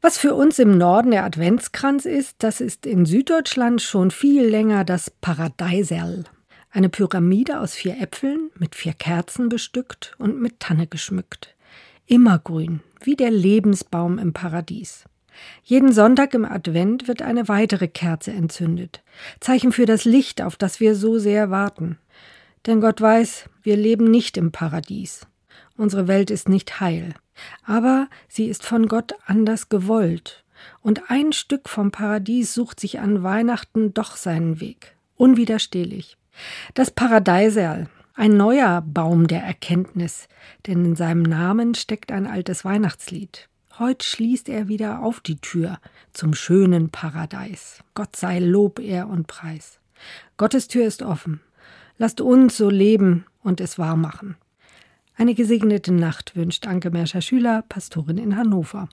Was für uns im Norden der Adventskranz ist, das ist in Süddeutschland schon viel länger das Paradeiserl. Eine Pyramide aus vier Äpfeln, mit vier Kerzen bestückt und mit Tanne geschmückt. Immergrün, wie der Lebensbaum im Paradies. Jeden Sonntag im Advent wird eine weitere Kerze entzündet. Zeichen für das Licht, auf das wir so sehr warten. Denn Gott weiß, wir leben nicht im Paradies. Unsere Welt ist nicht heil. Aber sie ist von Gott anders gewollt. Und ein Stück vom Paradies sucht sich an Weihnachten doch seinen Weg. Unwiderstehlich. Das Paradeiserl, ein neuer Baum der Erkenntnis, denn in seinem Namen steckt ein altes Weihnachtslied. Heut schließt er wieder auf die Tür zum schönen Paradies. Gott sei Lob, Ehr und Preis. Gottes Tür ist offen. Lasst uns so leben und es wahr machen. Eine gesegnete Nacht wünscht Anke Merscher Schüler, Pastorin in Hannover.